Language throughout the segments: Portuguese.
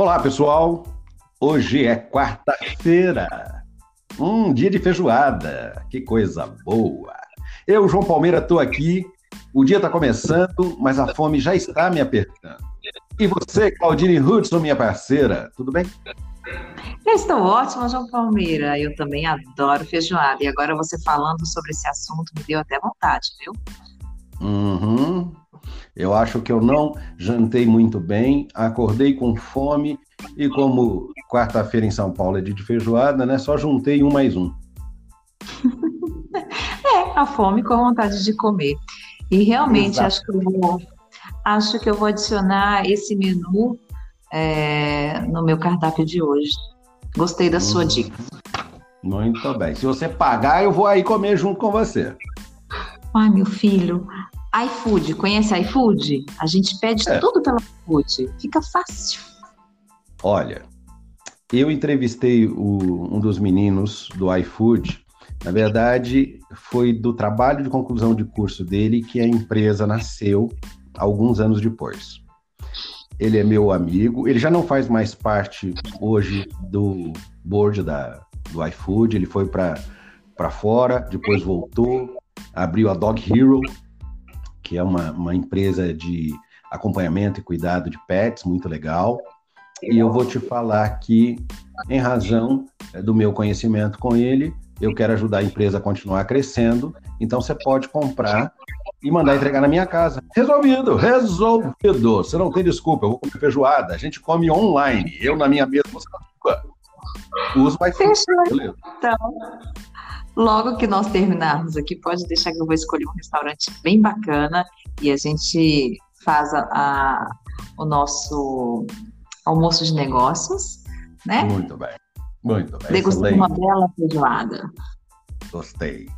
Olá, pessoal. Hoje é quarta-feira. Um dia de feijoada. Que coisa boa. Eu, João Palmeira, estou aqui. O dia está começando, mas a fome já está me apertando. E você, Claudine Hudson, minha parceira, tudo bem? Eu estou ótima, João Palmeira. Eu também adoro feijoada. E agora você falando sobre esse assunto me deu até vontade, viu? Uhum. Eu acho que eu não jantei muito bem, acordei com fome e como quarta-feira em São Paulo é dia de feijoada, né? Só juntei um mais um. é, a fome com a vontade de comer. E realmente Exato. acho que eu vou, acho que eu vou adicionar esse menu é, no meu cardápio de hoje. Gostei da uhum. sua dica. Muito bem. Se você pagar, eu vou aí comer junto com você. Ai, meu filho, iFood, conhece iFood? A gente pede é. tudo pelo iFood, fica fácil. Olha, eu entrevistei o, um dos meninos do iFood. Na verdade, foi do trabalho de conclusão de curso dele que a empresa nasceu alguns anos depois. Ele é meu amigo, ele já não faz mais parte hoje do board da, do iFood, ele foi para fora, depois voltou, abriu a Dog Hero, que é uma, uma empresa de acompanhamento e cuidado de pets, muito legal. E eu vou te falar que, em razão é, do meu conhecimento com ele, eu quero ajudar a empresa a continuar crescendo. Então você pode comprar e mandar entregar na minha casa. Resolvido, resolvido. Você não tem desculpa, eu vou comer feijoada. A gente come online. Eu na minha mesa, você na sua. Uso vai Fechou. Então, Logo que nós terminarmos aqui, pode deixar que eu vou escolher um restaurante bem bacana e a gente faz a, a, o nosso almoço de negócios, né? Muito bem, muito bem. Degustando uma bela feijoada. Gostei.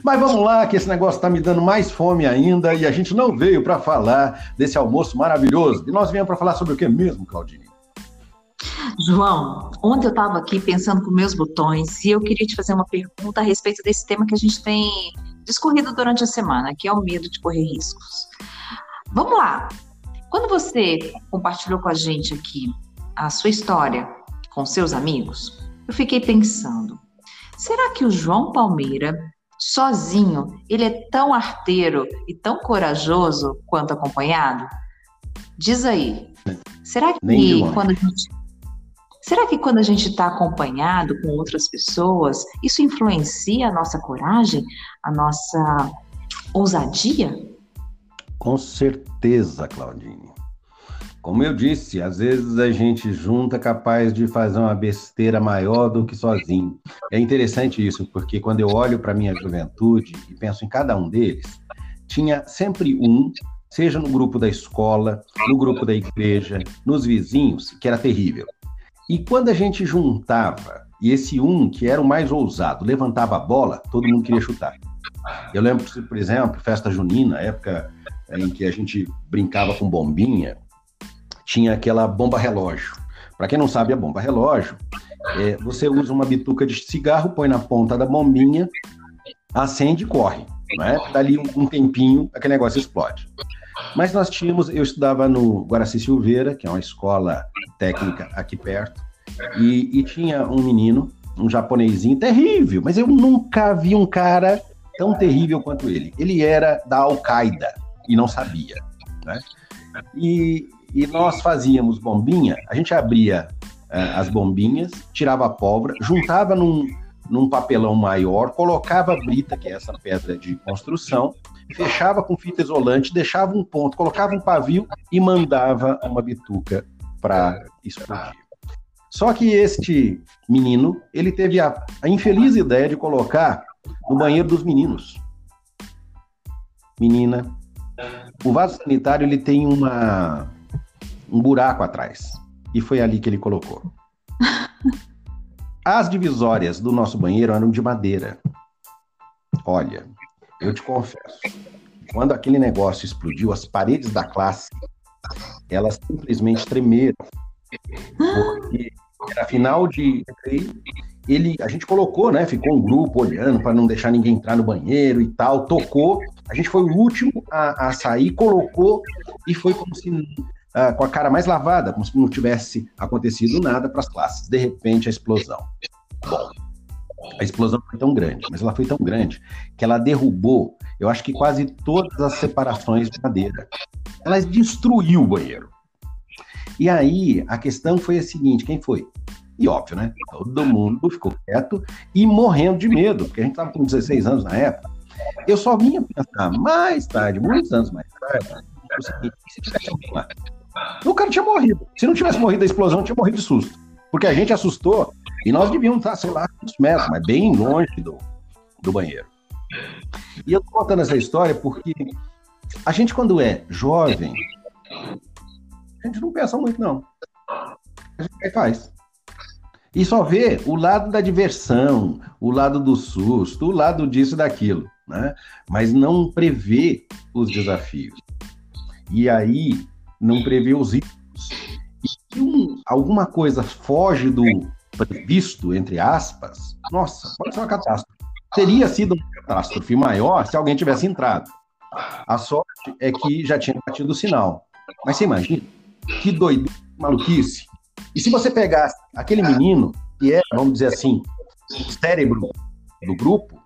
Mas vamos lá, que esse negócio está me dando mais fome ainda e a gente não veio para falar desse almoço maravilhoso. E nós viemos para falar sobre o que mesmo, Claudine? João, ontem eu estava aqui pensando com meus botões e eu queria te fazer uma pergunta a respeito desse tema que a gente tem discorrido durante a semana, que é o medo de correr riscos. Vamos lá. Quando você compartilhou com a gente aqui a sua história com seus amigos, eu fiquei pensando: será que o João Palmeira, sozinho, ele é tão arteiro e tão corajoso quanto acompanhado? Diz aí. Será que quando a gente Será que quando a gente está acompanhado com outras pessoas, isso influencia a nossa coragem, a nossa ousadia? Com certeza, Claudine. Como eu disse, às vezes a gente junta capaz de fazer uma besteira maior do que sozinho. É interessante isso, porque quando eu olho para minha juventude e penso em cada um deles, tinha sempre um, seja no grupo da escola, no grupo da igreja, nos vizinhos, que era terrível. E quando a gente juntava, e esse um, que era o mais ousado, levantava a bola, todo mundo queria chutar. Eu lembro, por exemplo, festa junina, época em que a gente brincava com bombinha, tinha aquela bomba relógio. Para quem não sabe, a bomba relógio, é, você usa uma bituca de cigarro, põe na ponta da bombinha, acende e corre. Né? Dali um, um tempinho, aquele negócio explode. Mas nós tínhamos, eu estudava no Guaraci Silveira, que é uma escola técnica aqui perto, e, e tinha um menino, um japonesinho terrível, mas eu nunca vi um cara tão terrível quanto ele. Ele era da Al-Qaeda e não sabia, né? E, e nós fazíamos bombinha, a gente abria uh, as bombinhas, tirava a pólvora, juntava num, num papelão maior, colocava a brita, que é essa pedra de construção, fechava com fita isolante, deixava um ponto, colocava um pavio e mandava uma bituca para explodir. Só que este menino, ele teve a, a infeliz ideia de colocar no banheiro dos meninos. menina, o vaso sanitário ele tem uma, um buraco atrás. E foi ali que ele colocou. As divisórias do nosso banheiro eram de madeira. Olha, eu te confesso, quando aquele negócio explodiu, as paredes da classe, elas simplesmente tremeram. Porque era final de ele, a gente colocou, né? Ficou um grupo olhando para não deixar ninguém entrar no banheiro e tal, tocou. A gente foi o último a, a sair, colocou e foi como se uh, com a cara mais lavada, como se não tivesse acontecido nada para as classes. De repente, a explosão. Bom, a explosão foi tão grande, mas ela foi tão grande que ela derrubou, eu acho que quase todas as separações de madeira. Ela destruiu o banheiro. E aí, a questão foi a seguinte: quem foi? E óbvio, né? Todo mundo ficou quieto e morrendo de medo, porque a gente estava com 16 anos na época. Eu só vinha pensar mais tarde, muitos anos mais tarde, o seguinte: se tivesse alguém lá? O cara tinha morrido. Se não tivesse morrido da explosão, tinha morrido de susto. Porque a gente assustou e nós devíamos estar, sei lá, uns metros, mas bem longe do, do banheiro. E eu tô contando essa história porque a gente, quando é jovem, a gente não pensa muito, não. A gente faz. E só vê o lado da diversão, o lado do susto, o lado disso e daquilo, né? Mas não prevê os desafios. E aí não prevê os riscos. E se um, alguma coisa foge do previsto, entre aspas, nossa, pode ser uma catástrofe. Teria sido uma catástrofe maior se alguém tivesse entrado. A sorte é que já tinha batido o sinal. Mas você imagina? Que doideira, maluquice. E se você pegasse aquele menino, que é, vamos dizer assim, o cérebro do grupo,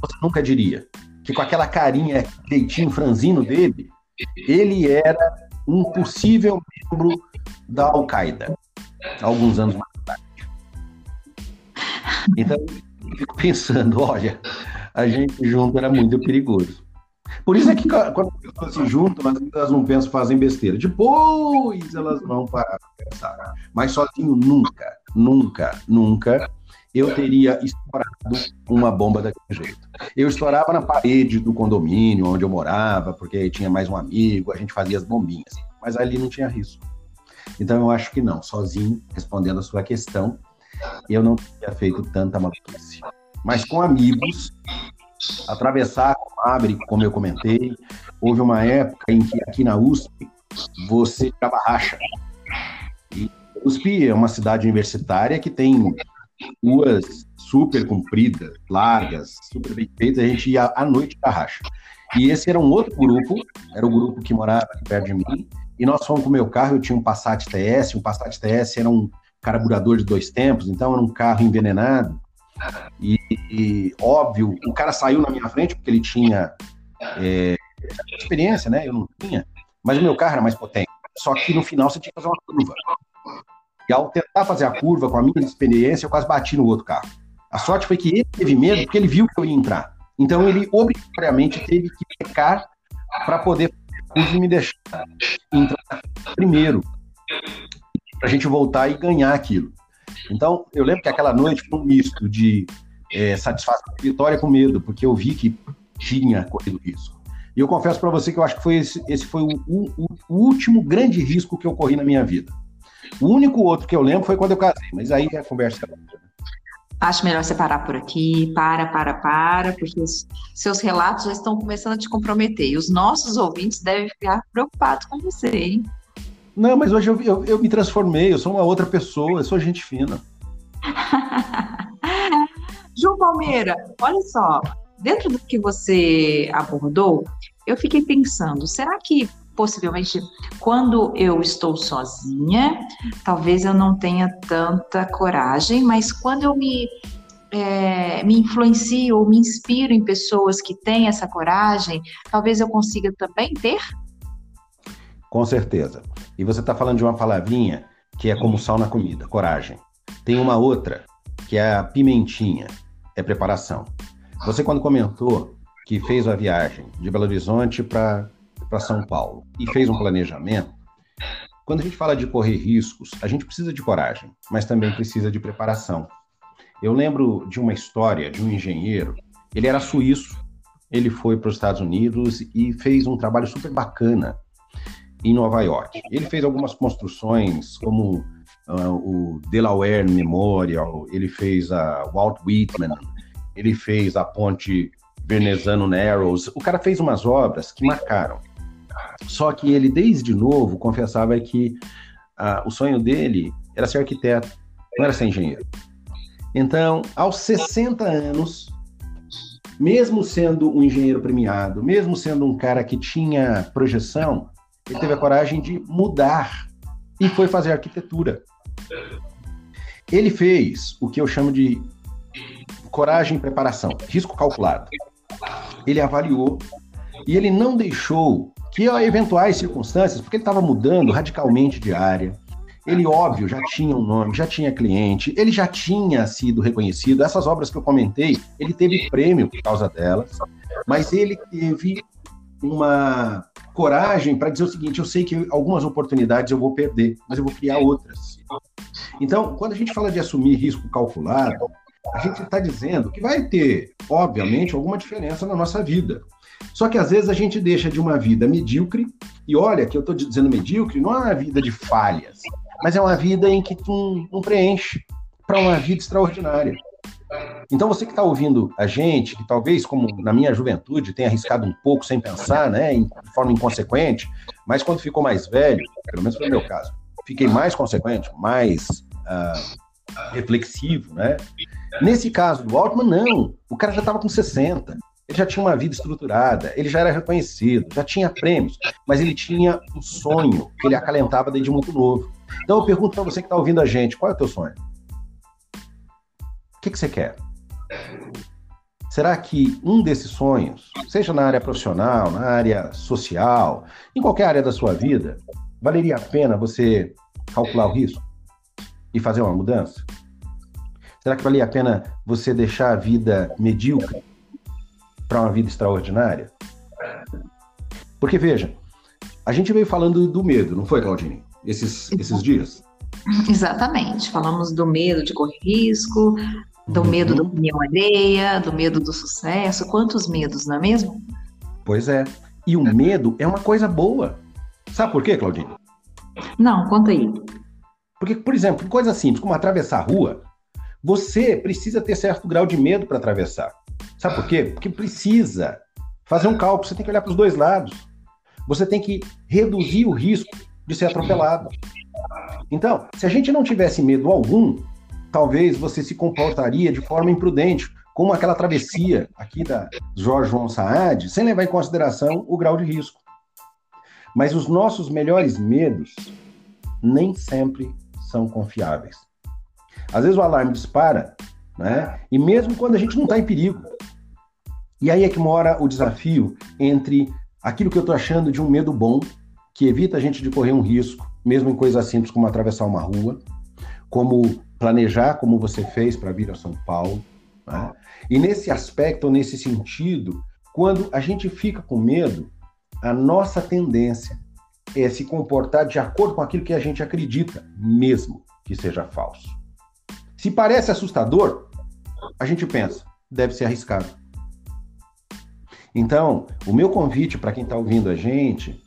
você nunca diria que com aquela carinha, jeitinho franzino dele, ele era um possível membro da Al-Qaeda, alguns anos mais tarde. Então, eu fico pensando, olha, a gente junto era muito perigoso. Por isso é que quando as pessoas se juntam, elas não pensam, fazem besteira. Depois elas vão parar para pensar. Mas sozinho nunca, nunca, nunca eu teria estourado uma bomba daquele jeito. Eu estourava na parede do condomínio onde eu morava, porque aí tinha mais um amigo, a gente fazia as bombinhas. Mas ali não tinha risco. Então eu acho que não, sozinho, respondendo a sua questão, eu não teria feito tanta maluquice. Mas com amigos, atravessar com abre, como eu comentei, houve uma época em que aqui na USP você tirava racha. E USP é uma cidade universitária que tem ruas super compridas, largas, super bem feitas, a gente ia à noite da racha. E esse era um outro grupo, era o grupo que morava perto de mim, e nós fomos com o meu carro, eu tinha um Passat TS, um Passat TS era um carburador de dois tempos, então era um carro envenenado, e, e óbvio, o cara saiu na minha frente porque ele tinha é, experiência, né, eu não tinha, mas o meu carro era mais potente, só que no final você tinha que fazer uma curva, e ao tentar fazer a curva com a minha experiência, eu quase bati no outro carro. A sorte foi que ele teve medo porque ele viu que eu ia entrar. Então ele obrigatoriamente teve que pecar para poder e me deixar entrar primeiro. Para a gente voltar e ganhar aquilo. Então, eu lembro que aquela noite foi um misto de é, satisfação vitória com medo, porque eu vi que tinha corrido risco. E eu confesso para você que eu acho que foi esse, esse foi o, o, o último grande risco que eu corri na minha vida. O único outro que eu lembro foi quando eu casei, mas aí a conversa é outra. Acho melhor você parar por aqui, para, para, para, porque os seus relatos já estão começando a te comprometer. E os nossos ouvintes devem ficar preocupados com você, hein? Não, mas hoje eu, eu, eu me transformei, eu sou uma outra pessoa, eu sou gente fina. João Palmeira, olha só, dentro do que você abordou, eu fiquei pensando, será que possivelmente quando eu estou sozinha, talvez eu não tenha tanta coragem, mas quando eu me é, me influencio ou me inspiro em pessoas que têm essa coragem, talvez eu consiga também ter? Com certeza. E você está falando de uma palavrinha que é como sal na comida, coragem. Tem uma outra, que é a pimentinha, é preparação. Você, quando comentou que fez a viagem de Belo Horizonte para para São Paulo e fez um planejamento, quando a gente fala de correr riscos, a gente precisa de coragem, mas também precisa de preparação. Eu lembro de uma história de um engenheiro, ele era suíço, ele foi para os Estados Unidos e fez um trabalho super bacana em Nova York. Ele fez algumas construções, como uh, o Delaware Memorial, ele fez a Walt Whitman, ele fez a ponte Veneziano Narrows. O cara fez umas obras que marcaram. Só que ele, desde novo, confessava que uh, o sonho dele era ser arquiteto, não era ser engenheiro. Então, aos 60 anos, mesmo sendo um engenheiro premiado, mesmo sendo um cara que tinha projeção, ele teve a coragem de mudar e foi fazer arquitetura. Ele fez o que eu chamo de coragem e preparação, risco calculado. Ele avaliou e ele não deixou que eventuais circunstâncias, porque ele estava mudando radicalmente de área, ele, óbvio, já tinha um nome, já tinha cliente, ele já tinha sido reconhecido. Essas obras que eu comentei, ele teve prêmio por causa delas, mas ele teve uma coragem para dizer o seguinte: eu sei que algumas oportunidades eu vou perder, mas eu vou criar outras. Então, quando a gente fala de assumir risco calculado, a gente está dizendo que vai ter, obviamente, alguma diferença na nossa vida. Só que às vezes a gente deixa de uma vida medíocre, e olha que eu estou dizendo medíocre, não é uma vida de falhas, mas é uma vida em que tu não preenche para uma vida extraordinária. Então você que está ouvindo a gente, que talvez, como na minha juventude, tenha arriscado um pouco sem pensar, né, de forma inconsequente, mas quando ficou mais velho, pelo menos foi o meu caso, fiquei mais consequente, mais uh, reflexivo, né? Nesse caso do Altman, não. O cara já estava com 60. Ele já tinha uma vida estruturada, ele já era reconhecido, já tinha prêmios, mas ele tinha um sonho que ele acalentava desde muito novo. Então eu pergunto para você que está ouvindo a gente, qual é o teu sonho? O que, que você quer? Será que um desses sonhos, seja na área profissional, na área social, em qualquer área da sua vida, valeria a pena você calcular o risco e fazer uma mudança? Será que valia a pena você deixar a vida medíocre para uma vida extraordinária? Porque veja, a gente veio falando do medo, não foi, Claudine? esses, esses dias? Exatamente. Falamos do medo de correr risco, do uhum. medo da opinião alheia, do medo do sucesso. Quantos medos, não é mesmo? Pois é. E o medo é uma coisa boa. Sabe por quê, Claudine? Não, conta aí. Porque, por exemplo, coisa simples, como atravessar a rua, você precisa ter certo grau de medo para atravessar. Sabe por quê? Porque precisa fazer um cálculo, você tem que olhar para os dois lados. Você tem que reduzir o risco de ser atropelado. Então, se a gente não tivesse medo algum, talvez você se comportaria de forma imprudente, como aquela travessia aqui da Jorge João Saad, sem levar em consideração o grau de risco. Mas os nossos melhores medos nem sempre são confiáveis. Às vezes o alarme dispara, né? E mesmo quando a gente não está em perigo. E aí é que mora o desafio entre aquilo que eu estou achando de um medo bom que evita a gente de correr um risco, mesmo em coisas simples como atravessar uma rua, como planejar como você fez para vir a São Paulo. Né? E nesse aspecto, nesse sentido, quando a gente fica com medo, a nossa tendência é se comportar de acordo com aquilo que a gente acredita, mesmo que seja falso. Se parece assustador, a gente pensa, deve ser arriscado. Então, o meu convite para quem está ouvindo a gente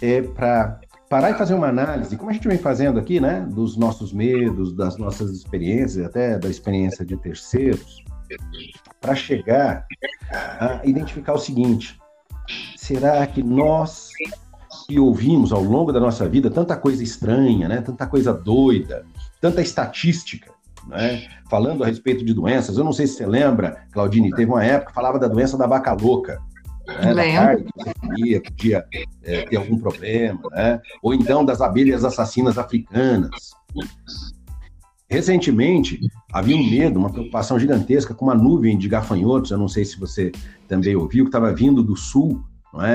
é para parar e fazer uma análise, como a gente vem fazendo aqui, né, dos nossos medos, das nossas experiências, até da experiência de terceiros, para chegar a identificar o seguinte: será que nós que ouvimos ao longo da nossa vida tanta coisa estranha, né, tanta coisa doida, tanta estatística, né, falando a respeito de doenças, eu não sei se você lembra, Claudine, teve uma época que falava da doença da vaca louca né, da carne que podia é, ter algum problema, né? ou então das abelhas assassinas africanas. Recentemente, havia um medo, uma preocupação gigantesca com uma nuvem de gafanhotos, eu não sei se você também ouviu, que estava vindo do sul,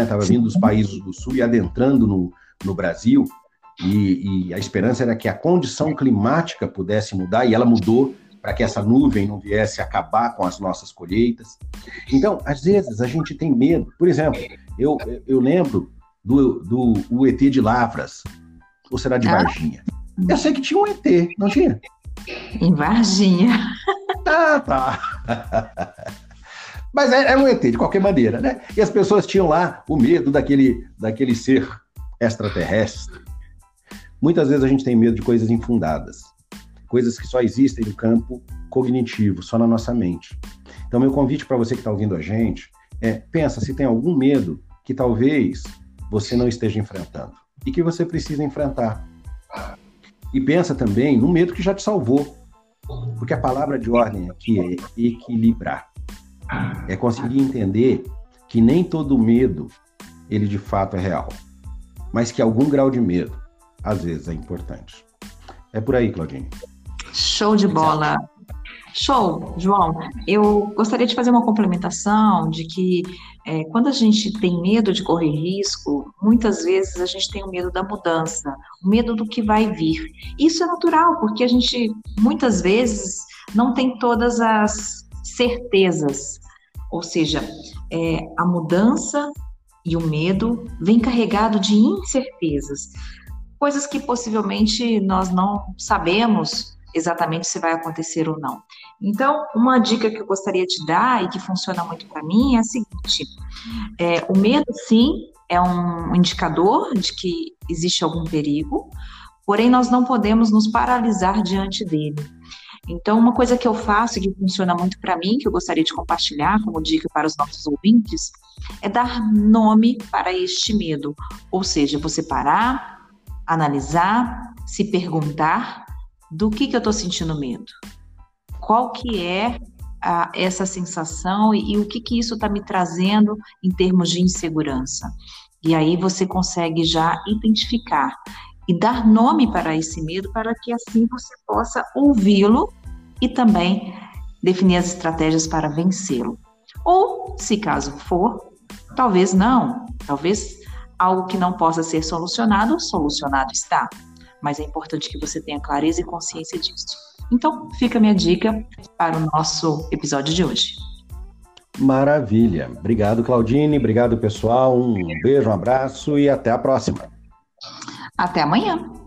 estava é? vindo dos países do sul e adentrando no, no Brasil, e, e a esperança era que a condição climática pudesse mudar, e ela mudou, para que essa nuvem não viesse acabar com as nossas colheitas. Então, às vezes, a gente tem medo. Por exemplo, eu, eu lembro do, do o ET de Lavras, ou será de ah? Varginha? Eu sei que tinha um ET, não tinha? Em Varginha. Ah, tá. Mas é, é um ET, de qualquer maneira, né? E as pessoas tinham lá o medo daquele, daquele ser extraterrestre. Muitas vezes a gente tem medo de coisas infundadas, coisas que só existem no campo cognitivo, só na nossa mente. Então, meu convite para você que está ouvindo a gente é: pensa se tem algum medo que talvez você não esteja enfrentando e que você precisa enfrentar. E pensa também no medo que já te salvou, porque a palavra de ordem aqui é equilibrar. É conseguir entender que nem todo medo ele de fato é real, mas que algum grau de medo às vezes é importante. É por aí, Claudine. Show de bola. Show, João. Eu gostaria de fazer uma complementação de que é, quando a gente tem medo de correr risco, muitas vezes a gente tem o medo da mudança, o medo do que vai vir. Isso é natural, porque a gente muitas vezes não tem todas as certezas, ou seja, é, a mudança e o medo vem carregado de incertezas, coisas que possivelmente nós não sabemos exatamente se vai acontecer ou não. Então, uma dica que eu gostaria de dar e que funciona muito para mim é a seguinte: é, o medo, sim, é um indicador de que existe algum perigo, porém nós não podemos nos paralisar diante dele. Então, uma coisa que eu faço e que funciona muito para mim, que eu gostaria de compartilhar como dica para os nossos ouvintes, é dar nome para este medo. Ou seja, você parar, analisar, se perguntar do que, que eu estou sentindo medo. Qual que é a, essa sensação e, e, o que, que isso está me trazendo em termos de insegurança. E aí você consegue já identificar e dar nome para esse medo para que assim você possa ouvi-lo e também definir as estratégias para vencê-lo. Ou, se caso for, talvez não, talvez algo que não possa ser solucionado, solucionado está mas é importante que você tenha clareza e consciência disso. Então, fica a minha dica para o nosso episódio de hoje. Maravilha. Obrigado, Claudine. Obrigado, pessoal. Um beijo, um abraço e até a próxima. Até amanhã.